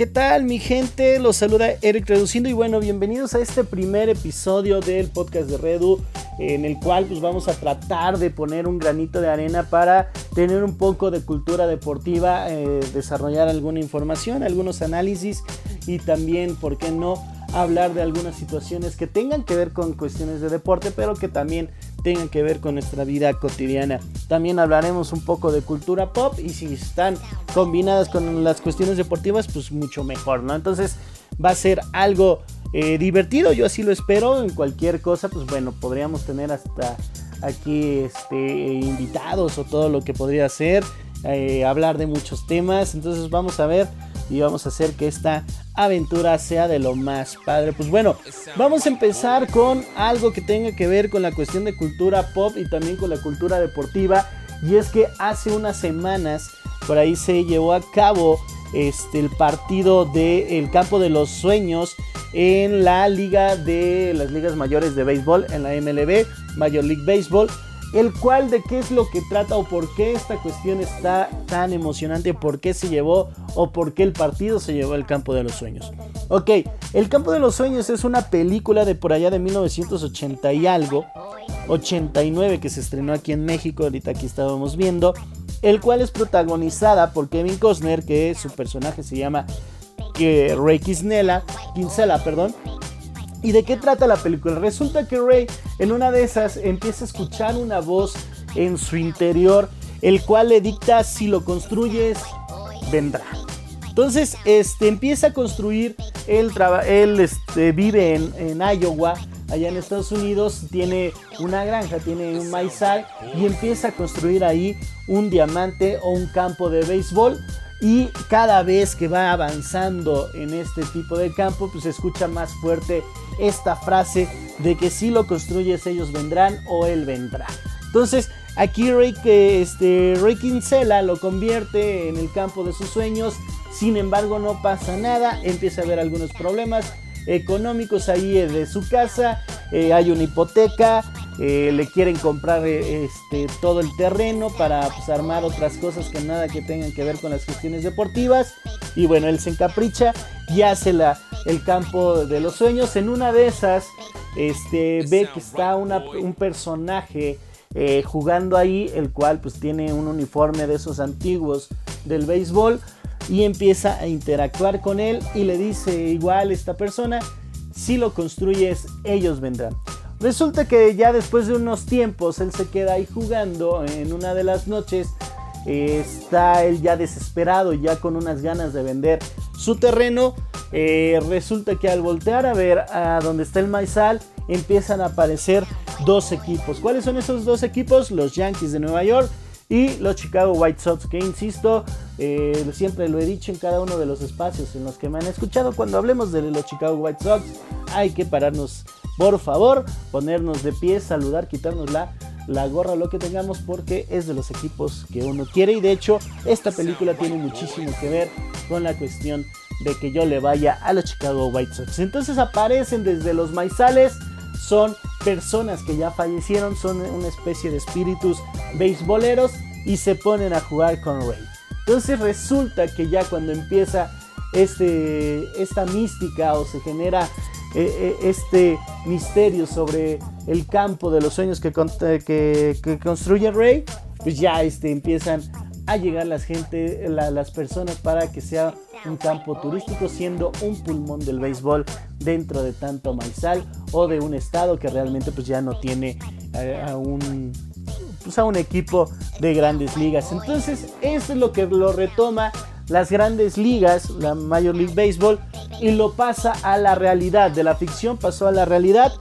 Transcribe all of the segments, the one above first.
¿qué tal mi gente? Los saluda Eric Reduciendo y bueno, bienvenidos a este primer episodio del podcast de Redu en el cual pues vamos a tratar de poner un granito de arena para tener un poco de cultura deportiva, eh, desarrollar alguna información, algunos análisis y también, ¿por qué no? hablar de algunas situaciones que tengan que ver con cuestiones de deporte, pero que también tengan que ver con nuestra vida cotidiana. También hablaremos un poco de cultura pop y si están combinadas con las cuestiones deportivas, pues mucho mejor, ¿no? Entonces va a ser algo eh, divertido, yo así lo espero. En cualquier cosa, pues bueno, podríamos tener hasta aquí este, invitados o todo lo que podría ser, eh, hablar de muchos temas. Entonces vamos a ver y vamos a hacer que esta aventura sea de lo más padre. Pues bueno, vamos a empezar con algo que tenga que ver con la cuestión de cultura pop y también con la cultura deportiva. Y es que hace unas semanas por ahí se llevó a cabo este, el partido del campo de los sueños en la liga de las ligas mayores de béisbol, en la MLB, Major League Baseball el cual de qué es lo que trata o por qué esta cuestión está tan emocionante, por qué se llevó o por qué el partido se llevó al campo de los sueños. Ok, El campo de los sueños es una película de por allá de 1980 y algo, 89 que se estrenó aquí en México, ahorita aquí estábamos viendo, el cual es protagonizada por Kevin Costner, que su personaje se llama que Ray Kinsella, perdón, ¿Y de qué trata la película? Resulta que Ray en una de esas empieza a escuchar una voz en su interior, el cual le dicta si lo construyes, vendrá. Entonces, este, empieza a construir, él, él este, vive en, en Iowa, allá en Estados Unidos, tiene una granja, tiene un maizal y empieza a construir ahí un diamante o un campo de béisbol y cada vez que va avanzando en este tipo de campo, pues se escucha más fuerte esta frase de que si lo construyes ellos vendrán o él vendrá. Entonces aquí Ray, este, Kinsella lo convierte en el campo de sus sueños, sin embargo no pasa nada, empieza a haber algunos problemas económicos ahí de su casa, eh, hay una hipoteca, eh, le quieren comprar eh, este, todo el terreno para pues, armar otras cosas que nada que tengan que ver con las cuestiones deportivas. Y bueno, él se encapricha y hace la, el campo de los sueños. En una de esas, este, ve que está un personaje eh, jugando ahí, el cual pues tiene un uniforme de esos antiguos del béisbol y empieza a interactuar con él y le dice igual esta persona, si lo construyes, ellos vendrán. Resulta que ya después de unos tiempos él se queda ahí jugando en una de las noches. está él ya desesperado, ya con unas ganas de vender su terreno. Eh, resulta que al voltear a ver a donde está el maizal, empiezan a aparecer dos equipos. ¿Cuáles son esos dos equipos? Los Yankees de Nueva York y los Chicago White Sox, que insisto, eh, siempre lo he dicho en cada uno de los espacios en los que me han escuchado, cuando hablemos de los Chicago White Sox, hay que pararnos por favor, ponernos de pie, saludar, quitarnos la, la gorra, lo que tengamos, porque es de los equipos que uno quiere. Y de hecho, esta película tiene muchísimo que ver con la cuestión de que yo le vaya a los Chicago White Sox. Entonces aparecen desde los maizales, son personas que ya fallecieron, son una especie de espíritus beisboleros y se ponen a jugar con Ray. Entonces resulta que ya cuando empieza este, esta mística o se genera eh, eh, este misterio sobre el campo de los sueños que, que, construye Rey, pues ya este, empiezan a llegar las gente, las personas para que sea un campo turístico, siendo un pulmón del béisbol dentro de tanto maizal o de un estado que realmente pues ya no tiene eh, a un pues a un equipo de grandes ligas. Entonces, eso es lo que lo retoma las grandes ligas, la Major League Baseball, y lo pasa a la realidad. De la ficción pasó a la realidad.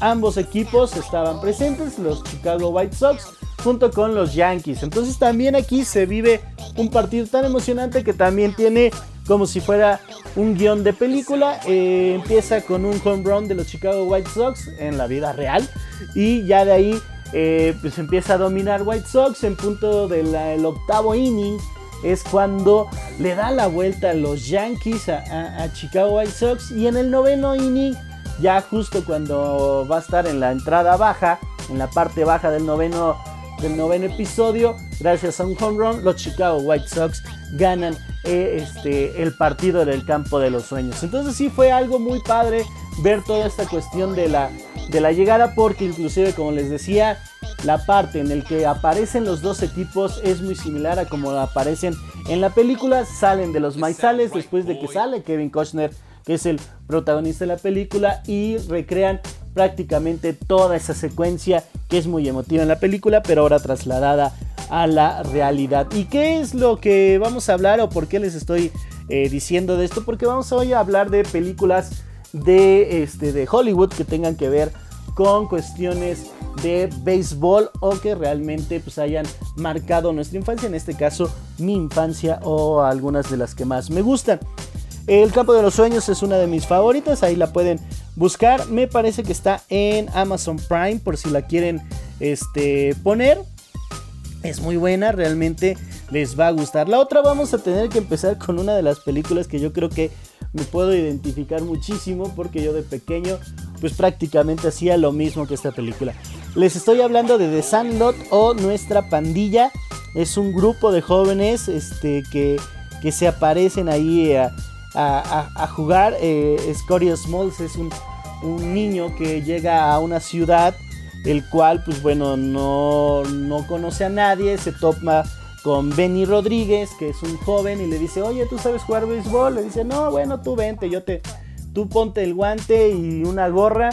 Ambos equipos estaban presentes, los Chicago White Sox junto con los Yankees. Entonces también aquí se vive un partido tan emocionante que también tiene como si fuera un guion de película. Eh, empieza con un home run de los Chicago White Sox en la vida real y ya de ahí eh, pues empieza a dominar White Sox en punto del octavo inning es cuando le da la vuelta a los Yankees a, Chicago White Sox y en el noveno inning, ya justo cuando va a estar en la entrada baja, en la parte baja del noveno, del noveno episodio, gracias a un home run, los Chicago White Sox ganan eh, este, el partido del campo de los sueños. Entonces sí fue algo muy padre ver toda esta cuestión de la, de la llegada porque inclusive como les decía la parte en el que aparecen los dos equipos es muy similar a como aparecen en la película salen de los maizales después de que sale Kevin Costner que es el protagonista de la película y recrean prácticamente toda esa secuencia que es muy emotiva en la película pero ahora trasladada a la realidad y qué es lo que vamos a hablar o por qué les estoy eh, diciendo de esto porque vamos hoy a hablar de películas de, este, de Hollywood que tengan que ver con cuestiones de béisbol o que realmente pues hayan marcado nuestra infancia, en este caso mi infancia o algunas de las que más me gustan. El campo de los sueños es una de mis favoritas, ahí la pueden buscar, me parece que está en Amazon Prime por si la quieren este, poner. Es muy buena, realmente les va a gustar. La otra vamos a tener que empezar con una de las películas que yo creo que me puedo identificar muchísimo porque yo de pequeño pues prácticamente hacía lo mismo que esta película. Les estoy hablando de The Sandlot o Nuestra Pandilla. Es un grupo de jóvenes este, que, que se aparecen ahí a, jugar. Eh, Scotty Smalls es un, un, niño que llega a una ciudad, el cual pues bueno no, no conoce a nadie, se toma con Benny Rodríguez, que es un joven, y le dice, oye, ¿tú sabes jugar béisbol? Le dice, no, bueno, tú vente, yo te, tú ponte el guante y una gorra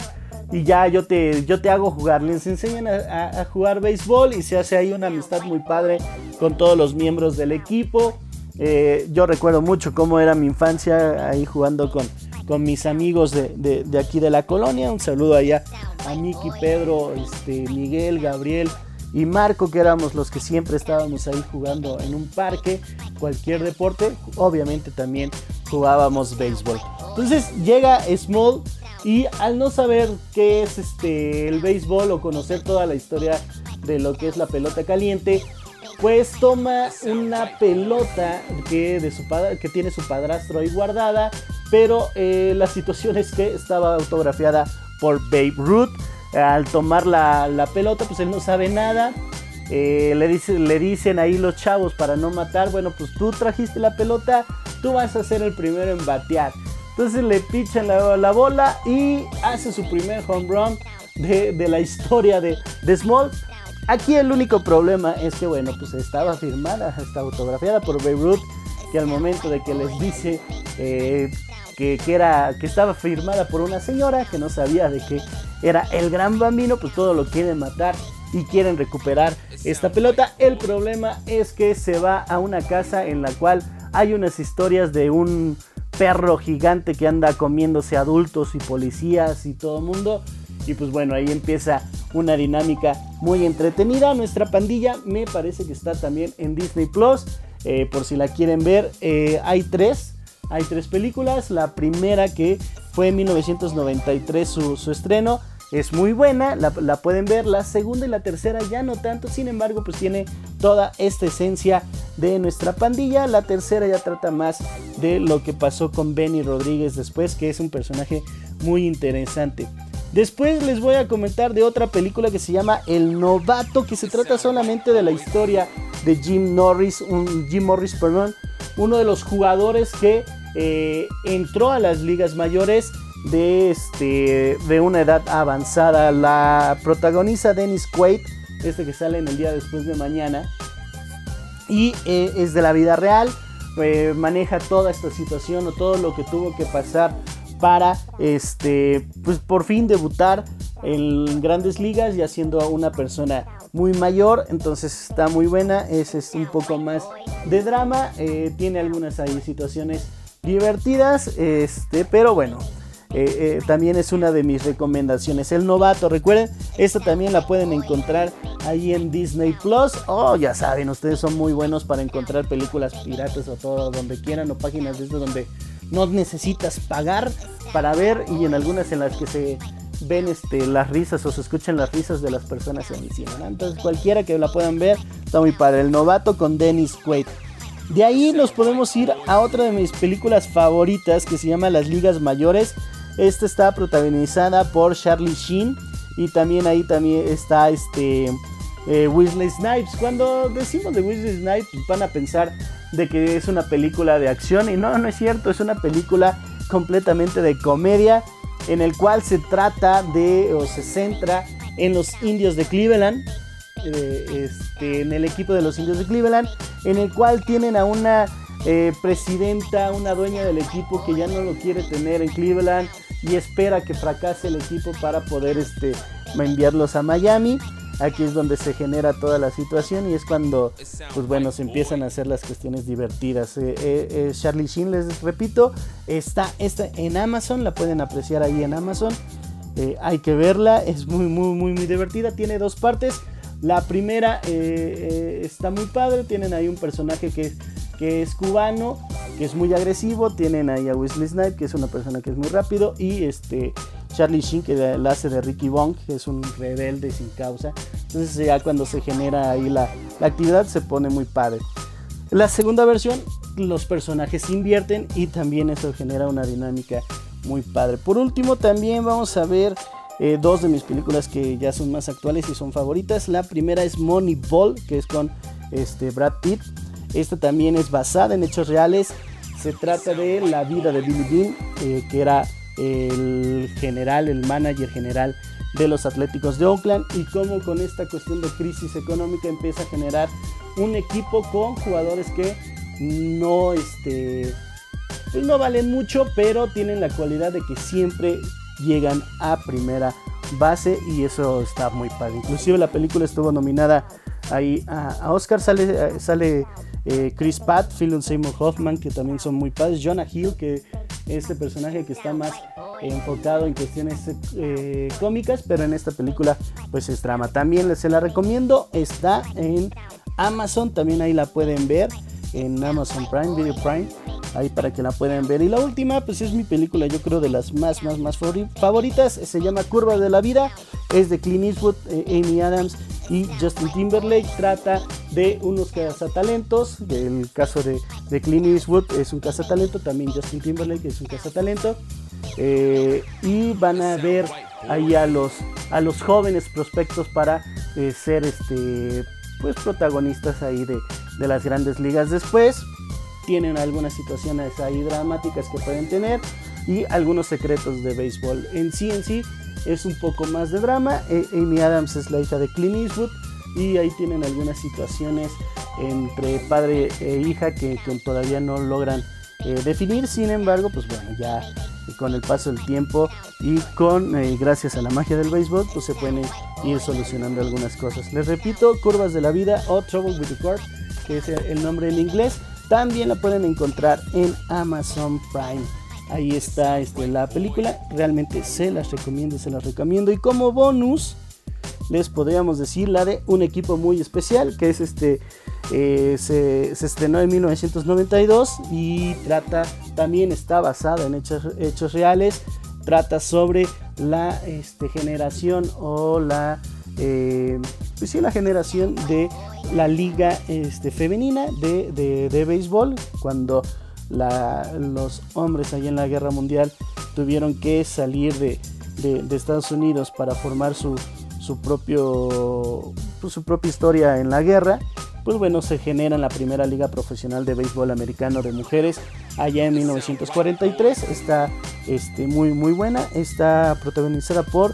y ya yo te, yo te hago jugar. Les enseñan a, jugar béisbol y se hace ahí una amistad muy padre con todos los miembros del equipo. Eh, yo recuerdo mucho cómo era mi infancia ahí jugando con, con mis amigos de, de, aquí de la colonia. Un saludo allá a Miki, Pedro, este, Miguel, Gabriel, y Marco, que éramos los que siempre estábamos ahí jugando en un parque, cualquier deporte, obviamente también jugábamos béisbol. Entonces llega Small y al no saber qué es este el béisbol o conocer toda la historia de lo que es la pelota caliente, pues toma una pelota que, de su padre, que tiene su padrastro ahí guardada, pero eh, la situación es que estaba autografiada por Babe Ruth al tomar la, pelota, pues él no sabe nada. Eh, le, dice, le dicen ahí los chavos para no matar, bueno, pues tú trajiste la pelota, tú vas a ser el primero en batear. Entonces le pichan la, bola y hace su primer home run de, la historia de, de, Small. Aquí el único problema es que, bueno, pues estaba firmada, está autografiada por Beirut, que al momento de que les dice eh, que, era, que estaba firmada por una señora que no sabía de qué era el gran bambino, pues todo lo quieren matar y quieren recuperar esta pelota. El problema es que se va a una casa en la cual hay unas historias de un perro gigante que anda comiéndose adultos y policías y todo el mundo. Y pues bueno, ahí empieza una dinámica muy entretenida. Nuestra pandilla me parece que está también en Disney Plus. Eh, por si la quieren ver, eh, hay tres. Hay tres películas. La primera que fue en 1993 su, su estreno. Es muy buena, la, pueden ver. La segunda y la tercera ya no tanto. Sin embargo, pues tiene toda esta esencia de nuestra pandilla. La tercera ya trata más de lo que pasó con Benny Rodríguez después, que es un personaje muy interesante. Después les voy a comentar de otra película que se llama El Novato, que se trata solamente de la historia de Jim Norris, Jim Morris, perdón, uno de los jugadores que eh, entró a las ligas mayores de, este, de una edad avanzada. La protagoniza Dennis Quaid, este que sale en el día después de mañana, y eh, es de la vida real. Eh, maneja toda esta situación o todo lo que tuvo que pasar para este pues por fin debutar en grandes ligas y siendo una persona muy mayor entonces está muy buena ese es un poco más de drama tiene algunas situaciones divertidas, este, pero bueno. Eh, eh, también es una de mis recomendaciones. El novato, recuerden, esta también la pueden encontrar ahí en Disney Plus. Oh, ya saben, ustedes son muy buenos para encontrar películas piratas o todo donde quieran o páginas de donde no necesitas pagar para ver y en algunas en las que se ven este, las risas o se escuchan las risas de las personas en el cine. Entonces cualquiera que la puedan ver está muy padre. El novato con Dennis Quaid. De ahí nos podemos ir a otra de mis películas favoritas que se llama Las Ligas Mayores. Esta está protagonizada por Charlie Sheen y también ahí también está este eh, Wesley Snipes. Cuando decimos de Wesley Snipes van a pensar de que es una película de acción y no, no es cierto, es una película completamente de comedia en el cual se trata de o se centra en los indios de Cleveland, este, en el equipo de los indios de Cleveland, en el cual tienen a una eh, presidenta, una dueña del equipo que ya no lo quiere tener en Cleveland y espera que fracase el equipo para poder este, enviarlos a Miami. Aquí es donde se genera toda la situación y es cuando, pues bueno, se empiezan a hacer las cuestiones divertidas. Eh, eh, Charlie Sheen, les repito, está, está en Amazon, la pueden apreciar ahí en Amazon. hay que verla, es muy, muy, muy, muy divertida. Tiene dos partes. La primera está muy padre, tienen ahí un personaje que que es cubano, que es muy agresivo. Tienen ahí a Wesley Snipes, que es una persona que es muy rápido. Y este Charlie Sheen, que la hace de Ricky Bong, que es un rebelde sin causa. Entonces ya cuando se genera ahí la, la actividad se pone muy padre. La segunda versión, los personajes invierten y también eso genera una dinámica muy padre. Por último, también vamos a ver eh, dos de mis películas que ya son más actuales y son favoritas. La primera es Moneyball, que es con este, Brad Pitt. Esta también es basada en hechos reales. Se trata de la vida de Billy Bean, eh, que era el general, el manager general de los Atléticos de Oakland y cómo con esta cuestión de crisis económica empieza a generar un equipo con jugadores que no, este, pues no valen mucho, pero tienen la cualidad de que siempre llegan a primera base y eso está muy padre. Inclusive la película estuvo nominada ahí a, Oscar, sale, sale eh, Chris Pratt, Phil Seymour Hoffman, que también son muy padres, Jonah Hill, que es este personaje que está más enfocado en cuestiones eh, cómicas, pero en esta película pues es drama. También se la recomiendo, está en Amazon, también ahí la pueden ver en Amazon Prime, Video Prime, ahí para que la puedan ver. Y la última, pues es mi película, yo creo de las más, más, más favoritas, se llama Curva de la Vida, es de Clint Eastwood, eh, Amy Adams y Justin Timberlake trata de unos cazatalentos. El caso de, de Clint Eastwood es un cazatalento, también Justin Timberlake es un cazatalento. Eh, y van a ver ahí a los, a los jóvenes prospectos para eh, ser este, pues, protagonistas ahí de, de las grandes ligas. Después tienen algunas situaciones ahí dramáticas que pueden tener y algunos secretos de béisbol. En sí, en sí, es un poco más de drama. Eh, Amy Adams es la hija de Clint Eastwood y ahí tienen algunas situaciones entre padre e hija que, todavía no logran eh, definir. Sin embargo, pues bueno, ya con el paso del tiempo y con eh, gracias a la magia del béisbol, pues se pueden ir solucionando algunas cosas. Les repito, Curvas de la Vida o Trouble with the Court, que es el nombre en inglés, también la pueden encontrar en Amazon Prime. Ahí está este, la película. Realmente se las recomiendo, se las recomiendo. Y como bonus, les podríamos decir la de un equipo muy especial, que es este, eh, se, estrenó en 1992 y trata, también está basada en hechos, reales, trata sobre la este, generación o la, eh, pues sí, la generación de la liga este, femenina de, de, de béisbol, cuando los hombres allá en la guerra mundial tuvieron que salir de, Estados Unidos para formar su, su, propio, pues, su propia historia en la guerra, pues bueno, se genera la primera liga profesional de béisbol americano de mujeres allá en 1943. Está este, muy, muy buena. Está protagonizada por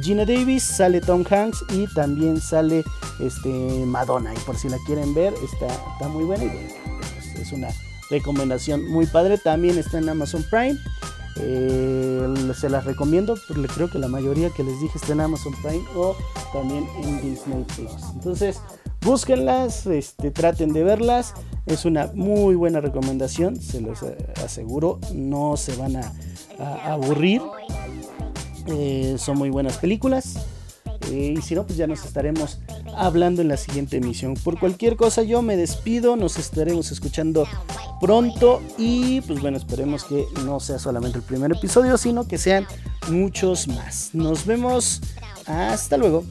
Gina Davis, sale Tom Hanks y también sale este, Madonna. Y por si la quieren ver, está, está muy buena y pues, es una recomendación muy padre. También está en Amazon Prime. Eh, se las recomiendo, porque creo que la mayoría que les dije está en Amazon Prime o también en Disney Plus. Entonces, búsquenlas, este, traten de verlas. Es una muy buena recomendación, se los aseguro. No se van a, aburrir. Eh, son muy buenas películas. Eh, y si no, pues ya nos estaremos hablando en la siguiente emisión. Por cualquier cosa yo me despido, nos estaremos escuchando pronto y pues bueno, esperemos que no sea solamente el primer episodio, sino que sean muchos más. Nos vemos, hasta luego.